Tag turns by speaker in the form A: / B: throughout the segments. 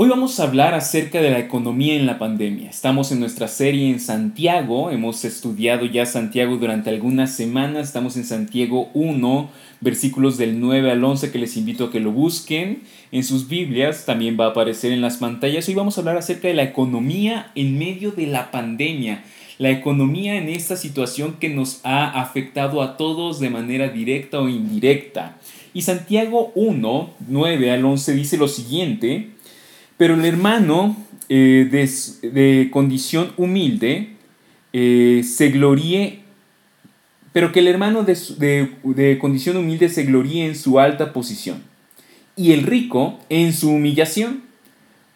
A: Hoy vamos a hablar acerca de la economía en la pandemia. Estamos en nuestra serie en Santiago, hemos estudiado ya Santiago durante algunas semanas, estamos en Santiago 1, versículos del 9 al 11 que les invito a que lo busquen en sus Biblias, también va a aparecer en las pantallas. Hoy vamos a hablar acerca de la economía en medio de la pandemia, la economía en esta situación que nos ha afectado a todos de manera directa o indirecta. Y Santiago 1, 9 al 11 dice lo siguiente, pero el hermano eh, de, condición humilde eh, se gloríe, pero que el hermano de, de condición humilde se gloríe en su alta posición, y el rico en su humillación,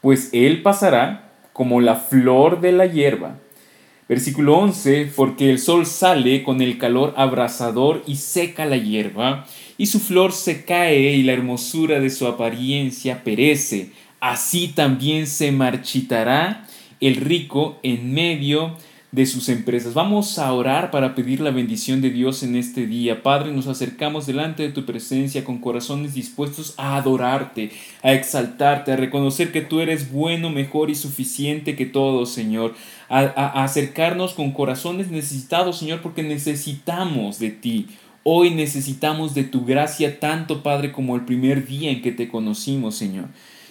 A: pues él pasará como la flor de la hierba. Versículo 11, porque el sol sale con el calor abrasador y seca la hierba, y su flor se cae y la hermosura de su apariencia perece así también se marchitará el rico en medio de sus empresas. Vamos a orar para pedir la bendición de Dios en este día. Padre, nos acercamos delante de tu presencia con corazones dispuestos a adorarte, a exaltarte, a reconocer que tú eres bueno, mejor y suficiente que todo, Señor. A, a acercarnos con corazones necesitados, Señor, porque necesitamos de ti. Hoy necesitamos de tu gracia tanto, Padre, como el primer día en que te conocimos, Señor.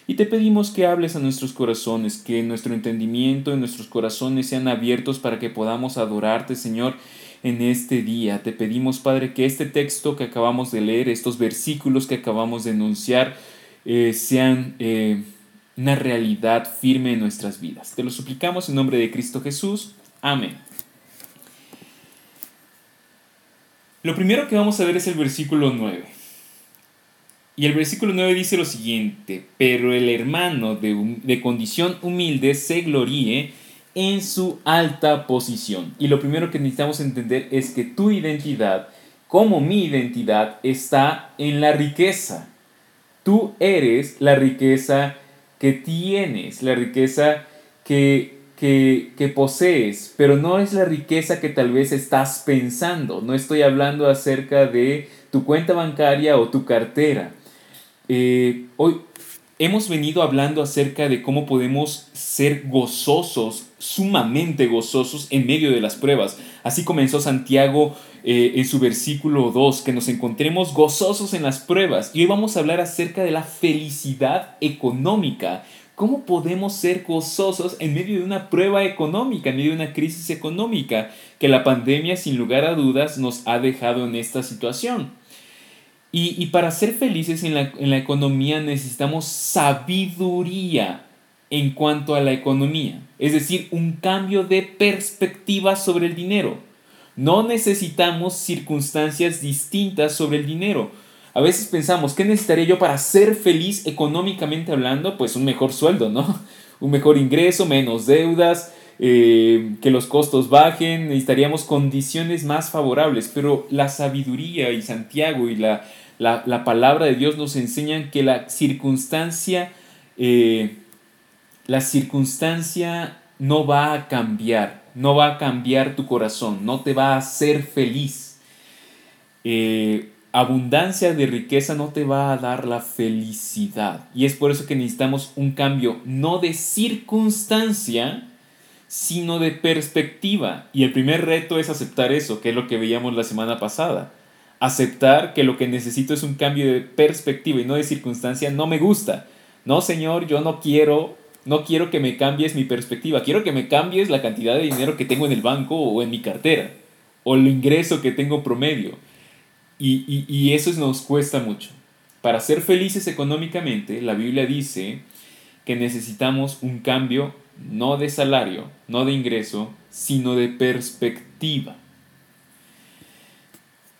A: Y te pedimos que hables a nuestros corazones, que nuestro entendimiento y nuestros corazones sean abiertos para que podamos adorarte, Señor, en este día. Te pedimos, Padre, que este texto que acabamos de leer, estos versículos que acabamos de enunciar, eh, sean eh, una realidad firme en nuestras vidas. Te lo suplicamos en nombre de Cristo Jesús. Amén. Lo primero que vamos a ver es el versículo 9. Y el versículo 9 dice lo siguiente, pero el hermano de, de condición humilde se gloríe en su alta posición. Y lo primero que necesitamos entender es que tu identidad, como mi identidad, está en la riqueza. Tú eres la riqueza que tienes, la riqueza que, que, que, posees, pero no es la riqueza que tal vez estás pensando. No estoy hablando acerca de tu cuenta bancaria o tu cartera. Eh, hoy hemos venido hablando acerca de cómo podemos ser gozosos, sumamente gozosos en medio de las pruebas. Así comenzó Santiago eh, en su versículo 2, que nos encontremos gozosos en las pruebas. Y hoy vamos a hablar acerca de la felicidad económica. ¿Cómo podemos ser gozosos en medio de una prueba económica, en medio de una crisis económica que la pandemia sin lugar a dudas nos ha dejado en esta situación? Y, para ser felices en la, en la economía necesitamos sabiduría en cuanto a la economía, es decir, un cambio de perspectiva sobre el dinero. No necesitamos circunstancias distintas sobre el dinero. A veces pensamos, ¿qué necesitaría yo para ser feliz económicamente hablando? Pues un mejor sueldo, ¿no? Un mejor ingreso, menos deudas, eh, que los costos bajen, necesitaríamos condiciones más favorables, pero la sabiduría y Santiago y la, la, palabra de Dios nos enseña que la circunstancia, eh, la circunstancia no va a cambiar, no va a cambiar tu corazón, no te va a hacer feliz. Eh, abundancia de riqueza no te va a dar la felicidad. Y es por eso que necesitamos un cambio, no de circunstancia, sino de perspectiva. Y el primer reto es aceptar eso, que es lo que veíamos la semana pasada aceptar que lo que necesito es un cambio de perspectiva y no de circunstancia, no me gusta. No, Señor, yo no quiero, no quiero que me cambies mi perspectiva, quiero que me cambies la cantidad de dinero que tengo en el banco o en mi cartera, o el ingreso que tengo promedio. Y, y, y eso nos cuesta mucho. Para ser felices económicamente, la Biblia dice que necesitamos un cambio no de salario, no de ingreso, sino de perspectiva.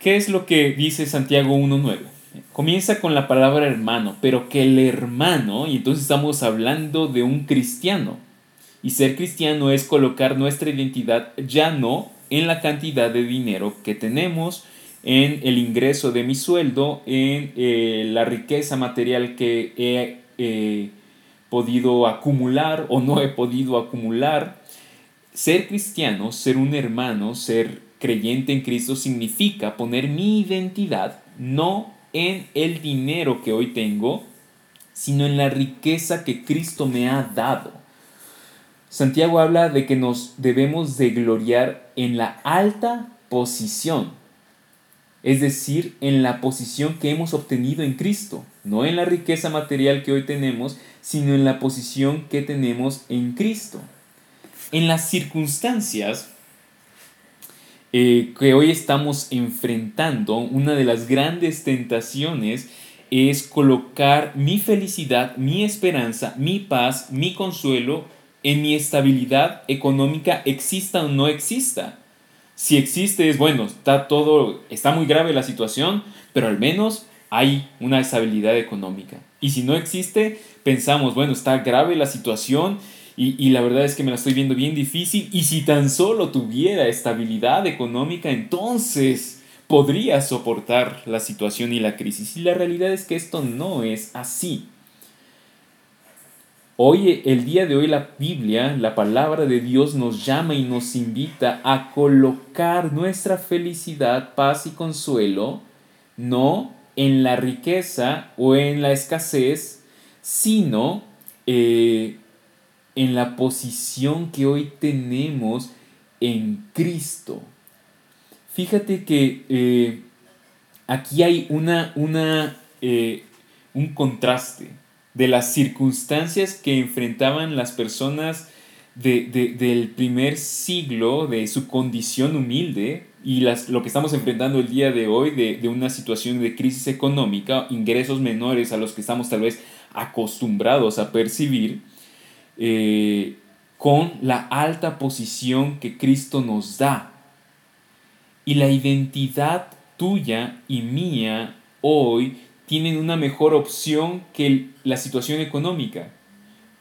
A: ¿Qué es lo que dice Santiago 1.9? Comienza con la palabra hermano, pero que el hermano, y entonces estamos hablando de un cristiano. Y ser cristiano es colocar nuestra identidad ya no en la cantidad de dinero que tenemos, en el ingreso de mi sueldo, en eh, la riqueza material que he podido acumular o no he podido acumular. Ser cristiano, ser un hermano, ser creyente en Cristo significa poner mi identidad no en el dinero que hoy tengo, sino en la riqueza que Cristo me ha dado. Santiago habla de que nos debemos de gloriar en la alta posición, es decir, en la posición que hemos obtenido en Cristo, no en la riqueza material que hoy tenemos, sino en la posición que tenemos en Cristo. En las circunstancias eh, que hoy estamos enfrentando, una de las grandes tentaciones es colocar mi felicidad, mi esperanza, mi paz, mi consuelo en mi estabilidad económica, exista o no exista. Si existe es bueno, está todo, está muy grave la situación, pero al menos hay una estabilidad económica. Y si no existe, pensamos, bueno, está grave la situación y, y, la verdad es que me la estoy viendo bien difícil. Y si tan solo tuviera estabilidad económica, entonces podría soportar la situación y la crisis. Y la realidad es que esto no es así. Hoy, el día de hoy, la Biblia, la palabra de Dios nos llama y nos invita a colocar nuestra felicidad, paz y consuelo, no en la riqueza o en la escasez, sino eh, en la posición que hoy tenemos en Cristo. Fíjate que eh, aquí hay una, una, eh, un contraste de las circunstancias que enfrentaban las personas del primer siglo, de su condición humilde, y las, lo que estamos enfrentando el día de hoy, de, una situación de crisis económica, ingresos menores a los que estamos tal vez acostumbrados a percibir, eh, con la alta posición que Cristo nos da. Y la identidad tuya y mía hoy tienen una mejor opción que la situación económica.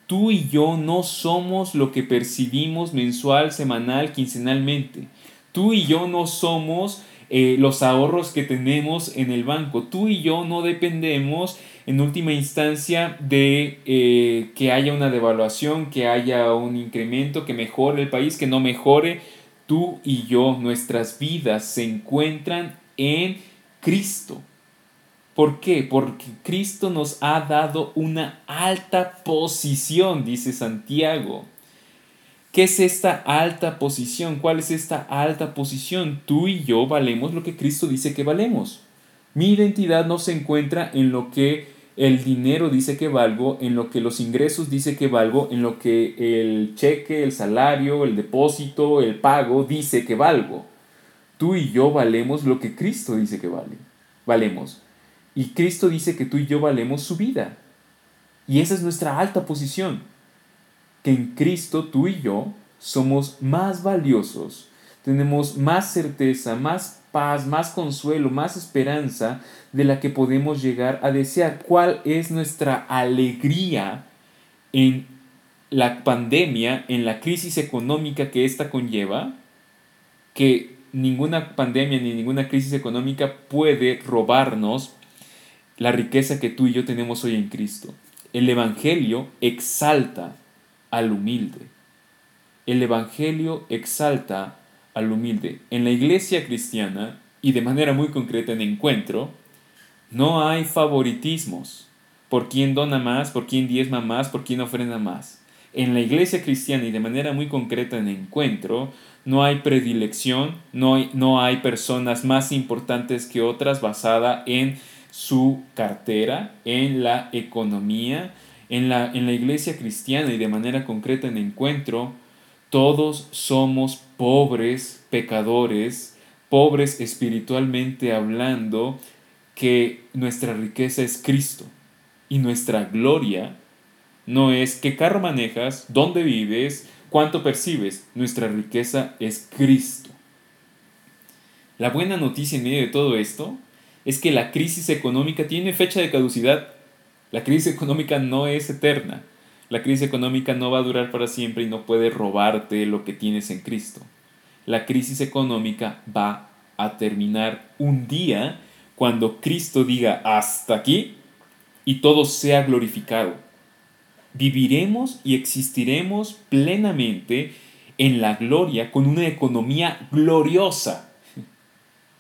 A: Tú y yo no somos lo que percibimos mensual, semanal, quincenalmente. Tú y yo no somos eh, los ahorros que tenemos en el banco. Tú y yo no dependemos en última instancia de eh, que haya una devaluación, que haya un incremento, que mejore el país, que no mejore. Tú y yo, nuestras vidas se encuentran en Cristo. ¿Por qué? Porque Cristo nos ha dado una alta posición, dice Santiago. ¿Qué es esta alta posición? ¿Cuál es esta alta posición? Tú y yo valemos lo que Cristo dice que valemos. Mi identidad no se encuentra en lo que el dinero dice que valgo, en lo que los ingresos dice que valgo, en lo que el cheque, el salario, el depósito, el pago dice que valgo. Tú y yo valemos lo que Cristo dice que vale. Valemos. Y Cristo dice que tú y yo valemos su vida. Y esa es nuestra alta posición. Que en Cristo tú y yo somos más valiosos. Tenemos más certeza, más paz, más consuelo, más esperanza de la que podemos llegar a desear. ¿Cuál es nuestra alegría en la pandemia, en la crisis económica que ésta conlleva? Que ninguna pandemia ni ninguna crisis económica puede robarnos la riqueza que tú y yo tenemos hoy en Cristo. El Evangelio exalta al humilde. El Evangelio exalta al humilde. En la iglesia cristiana, y de manera muy concreta en encuentro, no hay favoritismos por quién dona más, por quién diezma más, por quién ofrenda más. En la iglesia cristiana y de manera muy concreta en encuentro, no hay predilección, no hay, no hay personas más importantes que otras basada en su cartera en la economía, en la, en la iglesia cristiana y de manera concreta en encuentro, todos somos pobres pecadores, pobres espiritualmente hablando, que nuestra riqueza es Cristo y nuestra gloria no es qué carro manejas, dónde vives, cuánto percibes, nuestra riqueza es Cristo. La buena noticia en medio de todo esto es que la crisis económica tiene fecha de caducidad. La crisis económica no es eterna. La crisis económica no va a durar para siempre y no puede robarte lo que tienes en Cristo. La crisis económica va a terminar un día cuando Cristo diga hasta aquí y todo sea glorificado. Viviremos y existiremos plenamente en la gloria con una economía gloriosa.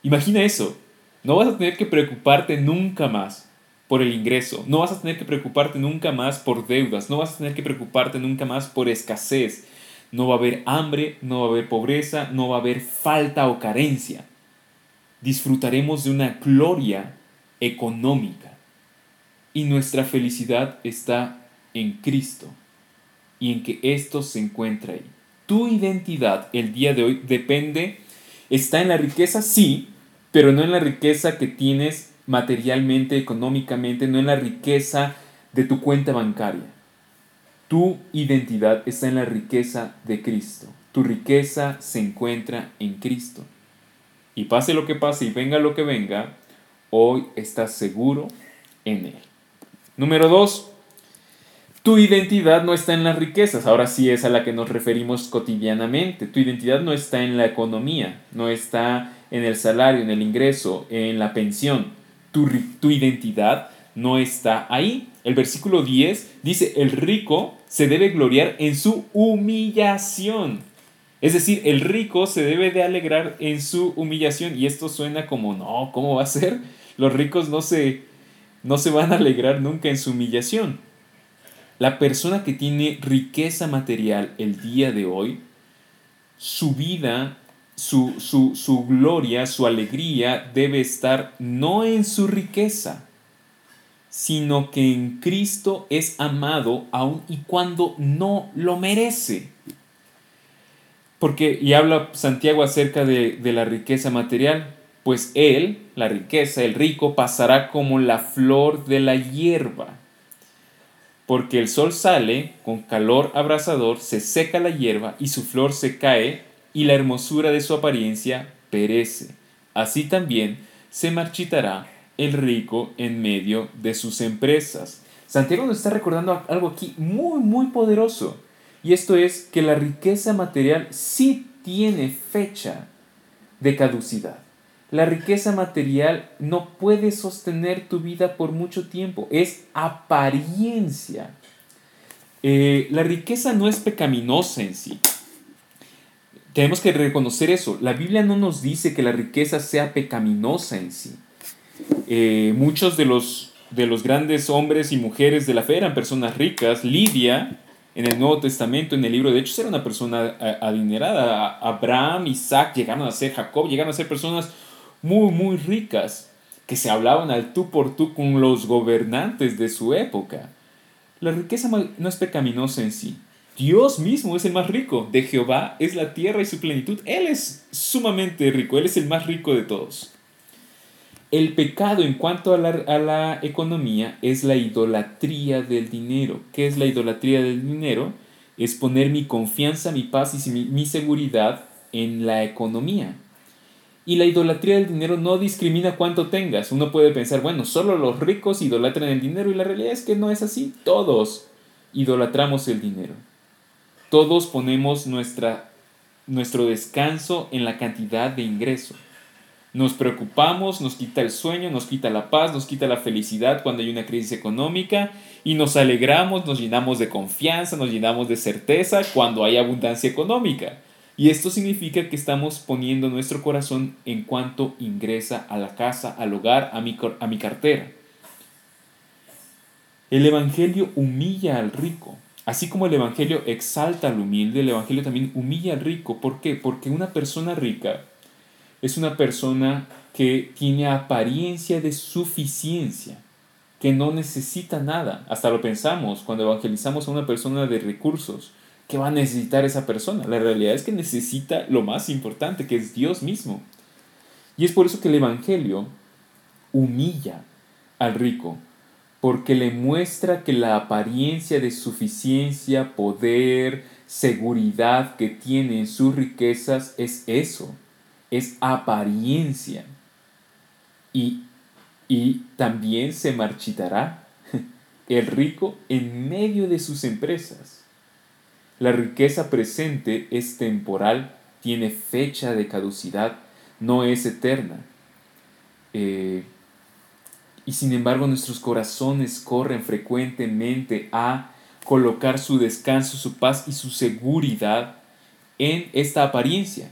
A: Imagina eso, no vas a tener que preocuparte nunca más por el ingreso, no vas a tener que preocuparte nunca más por deudas, no vas a tener que preocuparte nunca más por escasez, no va a haber hambre, no va a haber pobreza, no va a haber falta o carencia. Disfrutaremos de una gloria económica y nuestra felicidad está en Cristo y en que esto se encuentra ahí. Tu identidad el día de hoy depende, está en la riqueza, sí, pero no en la riqueza que tienes materialmente, económicamente, no en la riqueza de tu cuenta bancaria. Tu identidad está en la riqueza de Cristo. Tu riqueza se encuentra en Cristo. Y pase lo que pase y venga lo que venga, hoy estás seguro en Él. Número dos, tu identidad no está en las riquezas, ahora sí es a la que nos referimos cotidianamente. Tu identidad no está en la economía, no está en el salario, en el ingreso, en la pensión. Tu, tu identidad no está ahí. El versículo 10 dice, el rico se debe gloriar en su humillación. Es decir, el rico se debe de alegrar en su humillación. Y esto suena como, no, ¿cómo va a ser? Los ricos no se, no se van a alegrar nunca en su humillación. La persona que tiene riqueza material el día de hoy, su vida, su, su, gloria, su alegría debe estar no en su riqueza, sino que en Cristo es amado aun y cuando no lo merece. Porque, y habla Santiago acerca de, de, la riqueza material, pues él, la riqueza, el rico, pasará como la flor de la hierba porque el sol sale con calor abrasador, se seca la hierba y su flor se cae y la hermosura de su apariencia perece. Así también se marchitará el rico en medio de sus empresas. Santiago nos está recordando algo aquí muy, muy poderoso. Y esto es que la riqueza material sí tiene fecha de caducidad. La riqueza material no puede sostener tu vida por mucho tiempo, es apariencia. Eh, la riqueza no es pecaminosa en sí. Tenemos que reconocer eso. La Biblia no nos dice que la riqueza sea pecaminosa en sí. Eh, muchos de los, de los grandes hombres y mujeres de la fe eran personas ricas. Lidia, en el Nuevo Testamento, en el libro de Hechos, era una persona eh, adinerada. Abraham, Isaac llegaron a ser, Jacob llegaron a ser personas muy, muy ricas, que se hablaban al tú por tú con los gobernantes de su época. La riqueza no es pecaminosa en sí. Dios mismo es el más rico. De Jehová es la tierra y su plenitud. Él es sumamente rico. Él es el más rico de todos. El pecado en cuanto a la, economía es la idolatría del dinero. ¿Qué es la idolatría del dinero? Es poner mi confianza, mi paz y mi, mi seguridad en la economía. Y la idolatría del dinero no discrimina cuánto tengas. Uno puede pensar, bueno, solo los ricos idolatran el dinero y la realidad es que no es así. Todos idolatramos el dinero. Todos ponemos nuestra, nuestro descanso en la cantidad de ingreso. Nos preocupamos, nos quita el sueño, nos quita la paz, nos quita la felicidad cuando hay una crisis económica y nos alegramos, nos llenamos de confianza, nos llenamos de certeza cuando hay abundancia económica. Y esto significa que estamos poniendo nuestro corazón en cuanto ingresa a la casa, al hogar, a mi, a mi cartera. El Evangelio humilla al rico. Así como el Evangelio exalta al humilde, el Evangelio también humilla al rico. ¿Por qué? Porque una persona rica es una persona que tiene apariencia de suficiencia, que no necesita nada. Hasta lo pensamos cuando evangelizamos a una persona de recursos. ¿Qué va a necesitar esa persona? La realidad es que necesita lo más importante, que es Dios mismo. Y es por eso que el Evangelio humilla al rico, porque le muestra que la apariencia de suficiencia, poder, seguridad que tiene en sus riquezas es eso, es apariencia. Y, y también se marchitará el rico en medio de sus empresas. La riqueza presente es temporal, tiene fecha de caducidad, no es eterna. Eh, y sin embargo nuestros corazones corren frecuentemente a colocar su descanso, su paz y su seguridad en esta apariencia.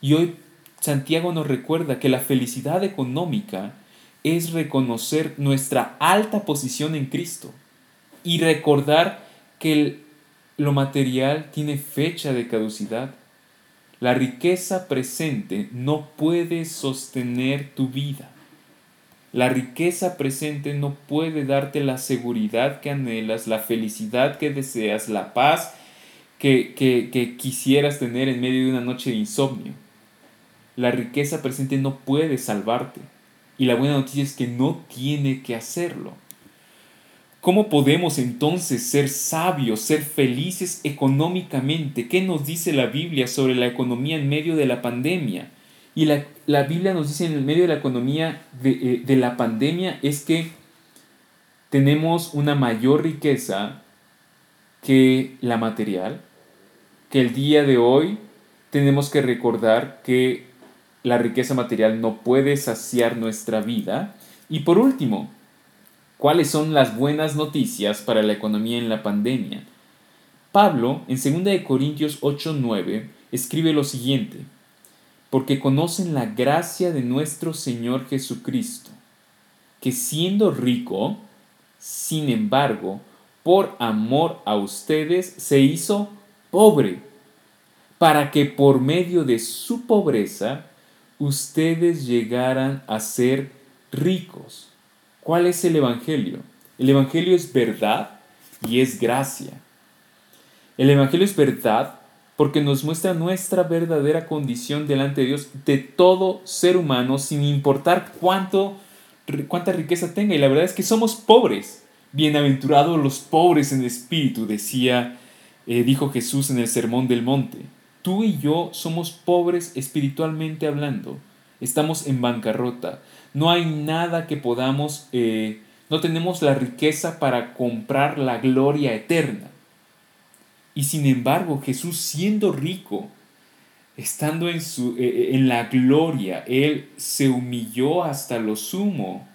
A: Y hoy Santiago nos recuerda que la felicidad económica es reconocer nuestra alta posición en Cristo y recordar que lo material tiene fecha de caducidad. La riqueza presente no puede sostener tu vida. La riqueza presente no puede darte la seguridad que anhelas, la felicidad que deseas, la paz que, que, quisieras tener en medio de una noche de insomnio. La riqueza presente no puede salvarte. Y la buena noticia es que no tiene que hacerlo. ¿Cómo podemos entonces ser sabios, ser felices económicamente? ¿Qué nos dice la Biblia sobre la economía en medio de la pandemia? Y la, Biblia nos dice en medio de la economía de, eh, de la pandemia es que tenemos una mayor riqueza que la material, que el día de hoy tenemos que recordar que la riqueza material no puede saciar nuestra vida. Y por último, ¿cuáles son las buenas noticias para la economía en la pandemia? Pablo, en 2 Corintios 8:9, escribe lo siguiente: Porque conocen la gracia de nuestro Señor Jesucristo, que siendo rico, sin embargo, por amor a ustedes, se hizo pobre, para que por medio de su pobreza ustedes llegaran a ser ricos. ¿Cuál es el Evangelio? El Evangelio es verdad y es gracia. El Evangelio es verdad porque nos muestra nuestra verdadera condición delante de Dios de todo ser humano sin importar cuánto, cuánta riqueza tenga. Y la verdad es que somos pobres. Bienaventurados los pobres en espíritu, decía eh, dijo Jesús en el Sermón del Monte. Tú y yo somos pobres espiritualmente hablando. Estamos en bancarrota. No hay nada que podamos, eh, no tenemos la riqueza para comprar la gloria eterna. Y sin embargo, Jesús siendo rico, estando en, su, eh, en la gloria, Él se humilló hasta lo sumo,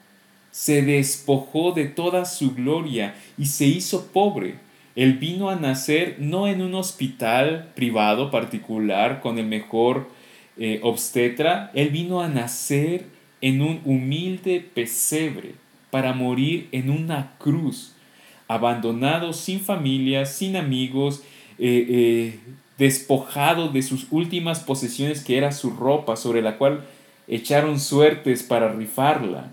A: se despojó de toda su gloria y se hizo pobre. Él vino a nacer no en un hospital privado particular con el mejor eh, obstetra, Él vino a nacer en un humilde pesebre para morir en una cruz, abandonado sin familia, sin amigos, eh, eh, despojado de sus últimas posesiones que era su ropa sobre la cual echaron suertes para rifarla.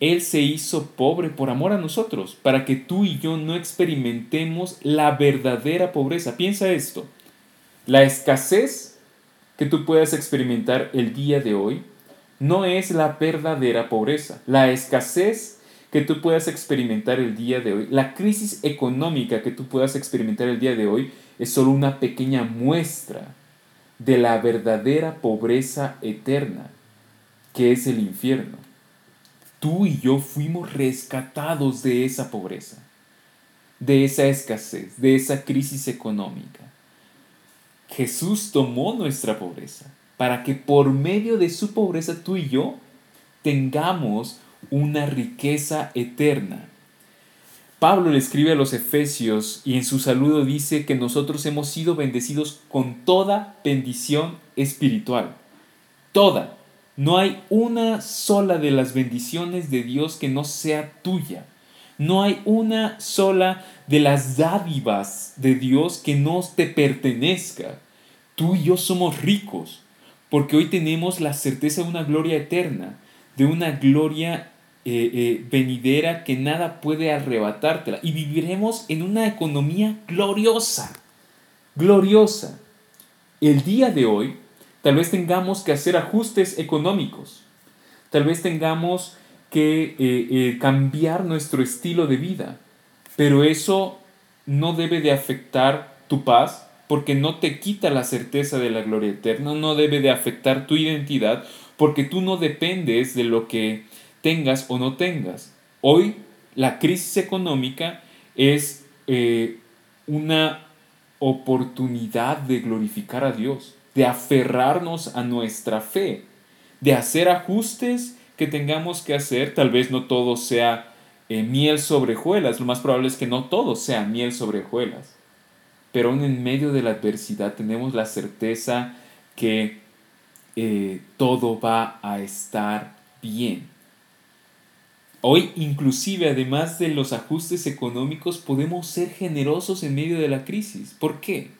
A: Él se hizo pobre por amor a nosotros, para que tú y yo no experimentemos la verdadera pobreza. Piensa esto, la escasez que tú puedas experimentar el día de hoy no es la verdadera pobreza. La escasez que tú puedas experimentar el día de hoy, la crisis económica que tú puedas experimentar el día de hoy, es solo una pequeña muestra de la verdadera pobreza eterna, que es el infierno tú y yo fuimos rescatados de esa pobreza, de esa escasez, de esa crisis económica. Jesús tomó nuestra pobreza para que por medio de su pobreza tú y yo tengamos una riqueza eterna. Pablo le escribe a los Efesios y en su saludo dice que nosotros hemos sido bendecidos con toda bendición espiritual. Toda. No hay una sola de las bendiciones de Dios que no sea tuya. No hay una sola de las dádivas de Dios que no te pertenezca. Tú y yo somos ricos porque hoy tenemos la certeza de una gloria eterna, de una gloria eh, eh, venidera que nada puede arrebatártela. Y viviremos en una economía gloriosa, gloriosa. El día de hoy Tal vez tengamos que hacer ajustes económicos. Tal vez tengamos que eh, cambiar nuestro estilo de vida. Pero eso no debe de afectar tu paz porque no te quita la certeza de la gloria eterna, no debe de afectar tu identidad porque tú no dependes de lo que tengas o no tengas. Hoy la crisis económica es eh, una oportunidad de glorificar a Dios de aferrarnos a nuestra fe, de hacer ajustes que tengamos que hacer. Tal vez no todo sea eh, miel sobre hojuelas, lo más probable es que no todo sea miel sobre hojuelas. Pero aún en medio de la adversidad tenemos la certeza que eh, todo va a estar bien. Hoy inclusive además de los ajustes económicos podemos ser generosos en medio de la crisis. ¿Por qué?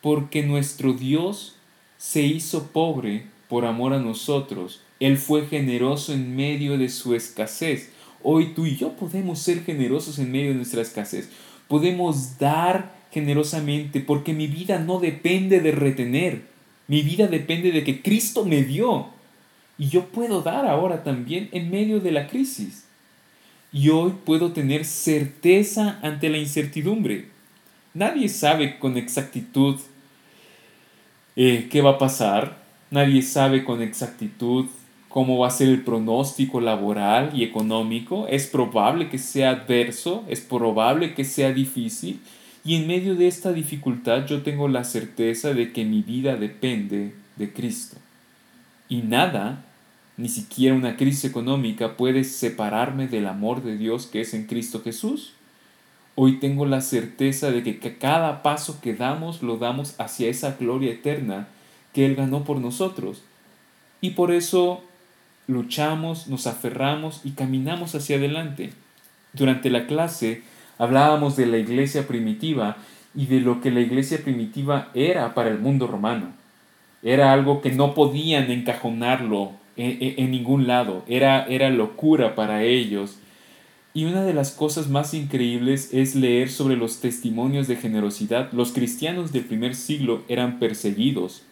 A: Porque nuestro Dios se hizo pobre por amor a nosotros. Él fue generoso en medio de su escasez. Hoy tú y yo podemos ser generosos en medio de nuestra escasez. Podemos dar generosamente porque mi vida no depende de retener. Mi vida depende de que Cristo me dio. Y yo puedo dar ahora también en medio de la crisis. Y hoy puedo tener certeza ante la incertidumbre. Nadie sabe con exactitud eh, qué va a pasar. Nadie sabe con exactitud cómo va a ser el pronóstico laboral y económico. Es probable que sea adverso, es probable que sea difícil. Y en medio de esta dificultad yo tengo la certeza de que mi vida depende de Cristo. Y nada ni siquiera una crisis económica puede separarme del amor de Dios que es en Cristo Jesús. Hoy tengo la certeza de que cada paso que damos lo damos hacia esa gloria eterna que Él ganó por nosotros. Y por eso luchamos, nos aferramos y caminamos hacia adelante. Durante la clase hablábamos de la iglesia primitiva y de lo que la iglesia primitiva era para el mundo romano. Era algo que no podían encajonarlo en, ningún lado, era, era locura para ellos. Y una de las cosas más increíbles es leer sobre los testimonios de generosidad. Los cristianos del primer siglo eran perseguidos.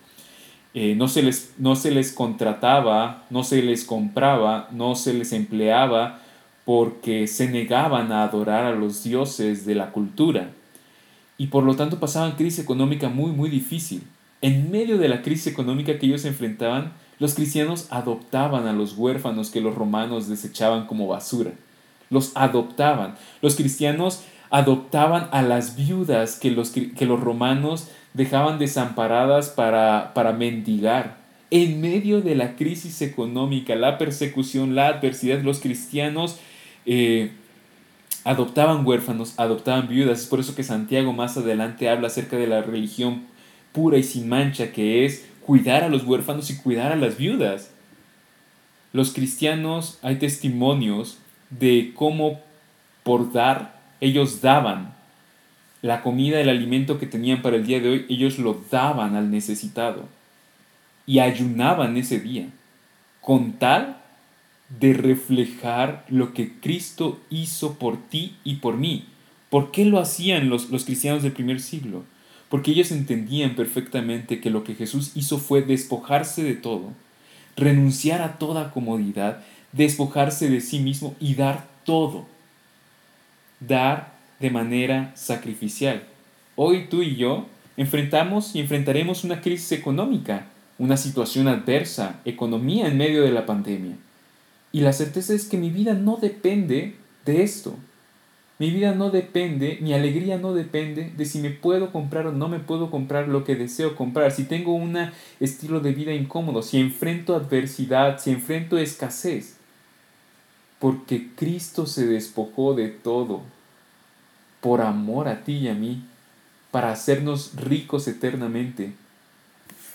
A: Eh, no, se les, no se les contrataba, no se les compraba, no se les empleaba porque se negaban a adorar a los dioses de la cultura. Y por lo tanto pasaban crisis económica muy, muy difícil. En medio de la crisis económica que ellos enfrentaban, los cristianos adoptaban a los huérfanos que los romanos desechaban como basura. Los adoptaban. Los cristianos adoptaban a las viudas que los, que los romanos dejaban desamparadas para, para mendigar. En medio de la crisis económica, la persecución, la adversidad, los cristianos eh, adoptaban huérfanos, adoptaban viudas. Es por eso que Santiago más adelante habla acerca de la religión pura y sin mancha que es cuidar a los huérfanos y cuidar a las viudas. Los cristianos hay testimonios de cómo por dar ellos daban la comida, el alimento que tenían para el día de hoy, ellos lo daban al necesitado y ayunaban ese día con tal de reflejar lo que Cristo hizo por ti y por mí. ¿Por qué lo hacían los, los cristianos del primer siglo? porque ellos entendían perfectamente que lo que Jesús hizo fue despojarse de todo, renunciar a toda comodidad, despojarse de sí mismo y dar todo. Dar de manera sacrificial. Hoy tú y yo enfrentamos y enfrentaremos una crisis económica, una situación adversa, economía en medio de la pandemia. Y la certeza es que mi vida no depende de esto. Mi vida no depende, mi alegría no depende de si me puedo comprar o no me puedo comprar lo que deseo comprar, si tengo un estilo de vida incómodo, si enfrento adversidad, si enfrento escasez. Porque Cristo se despojó de todo por amor a ti y a mí, para hacernos ricos eternamente.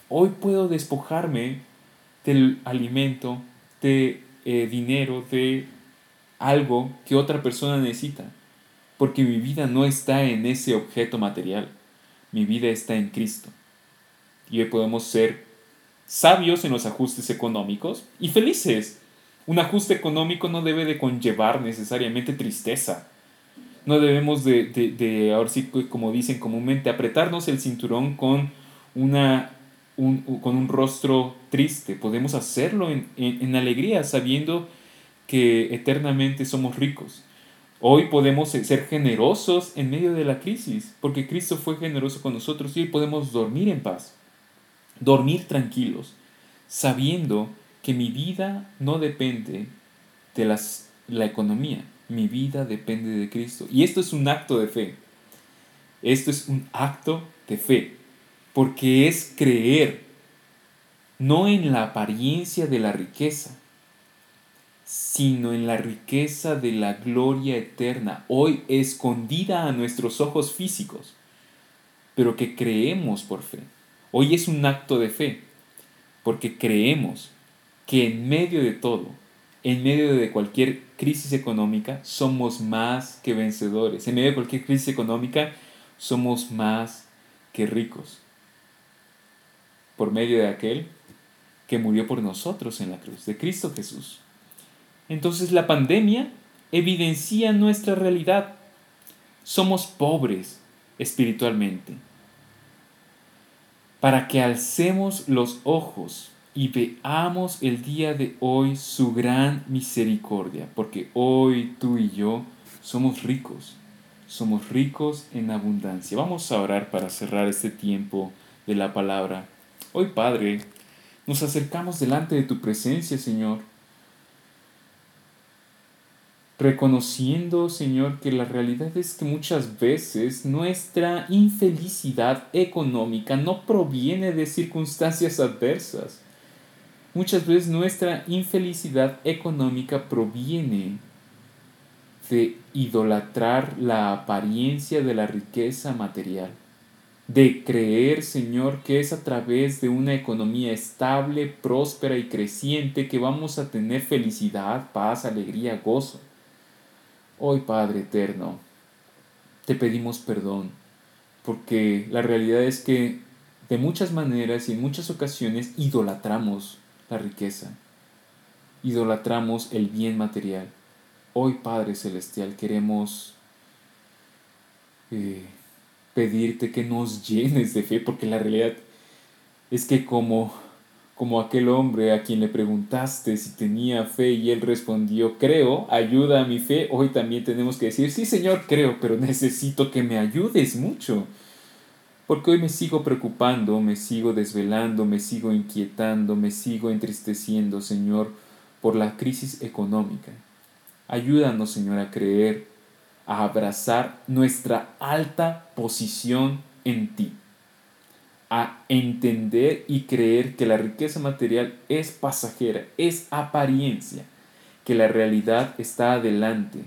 A: Hoy puedo despojarme del alimento, de eh, dinero, de algo que otra persona necesita porque mi vida no está en ese objeto material, mi vida está en Cristo. Y hoy podemos ser sabios en los ajustes económicos y felices. Un ajuste económico no debe de conllevar necesariamente tristeza. No debemos de, de, ahora sí, como dicen comúnmente, apretarnos el cinturón con, una, un, con un rostro triste. Podemos hacerlo en, en alegría, sabiendo que eternamente somos ricos Hoy podemos ser generosos en medio de la crisis, porque Cristo fue generoso con nosotros y hoy podemos dormir en paz, dormir tranquilos, sabiendo que mi vida no depende de las, la economía, mi vida depende de Cristo. Y esto es un acto de fe. Esto es un acto de fe, porque es creer no en la apariencia de la riqueza, sino en la riqueza de la gloria eterna, hoy escondida a nuestros ojos físicos, pero que creemos por fe. Hoy es un acto de fe, porque creemos que en medio de todo, en medio de cualquier crisis económica, somos más que vencedores. En medio de cualquier crisis económica, somos más que ricos. Por medio de aquel que murió por nosotros en la cruz, de Cristo Jesús. Entonces la pandemia evidencia nuestra realidad. Somos pobres espiritualmente. Para que alcemos los ojos y veamos el día de hoy su gran misericordia, porque hoy tú y yo somos ricos, somos ricos en abundancia. Vamos a orar para cerrar este tiempo de la palabra. Hoy, Padre, nos acercamos delante de tu presencia, Señor reconociendo, Señor, que la realidad es que muchas veces nuestra infelicidad económica no proviene de circunstancias adversas. Muchas veces nuestra infelicidad económica proviene de idolatrar la apariencia de la riqueza material, de creer, Señor, que es a través de una economía estable, próspera y creciente que vamos a tener felicidad, paz, alegría, gozo. Hoy, Padre Eterno, te pedimos perdón, porque la realidad es que de muchas maneras y en muchas ocasiones idolatramos la riqueza, idolatramos el bien material. Hoy, Padre Celestial, queremos eh, pedirte que nos llenes de fe, porque la realidad es que como como aquel hombre a quien le preguntaste si tenía fe y él respondió, creo, ayuda a mi fe, hoy también tenemos que decir, sí Señor, creo, pero necesito que me ayudes mucho. Porque hoy me sigo preocupando, me sigo desvelando, me sigo inquietando, me sigo entristeciendo, Señor, por la crisis económica. Ayúdanos, Señor, a creer, a abrazar nuestra alta posición en ti a entender y creer que la riqueza material es pasajera, es apariencia, que la realidad está adelante,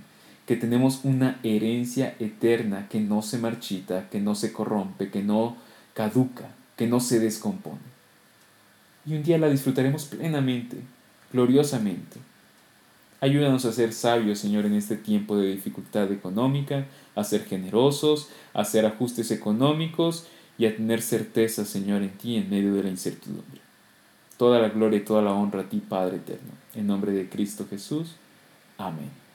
A: que tenemos una herencia eterna que no se marchita, que no se corrompe, que no caduca, que no se descompone. Y un día la disfrutaremos plenamente, gloriosamente. Ayúdanos a ser sabios, Señor, en este tiempo de dificultad económica, a ser generosos, a hacer ajustes económicos y a tener certeza, Señor, en ti en medio de la incertidumbre. Toda la gloria y toda la honra a ti, Padre eterno. En nombre de Cristo Jesús. Amén.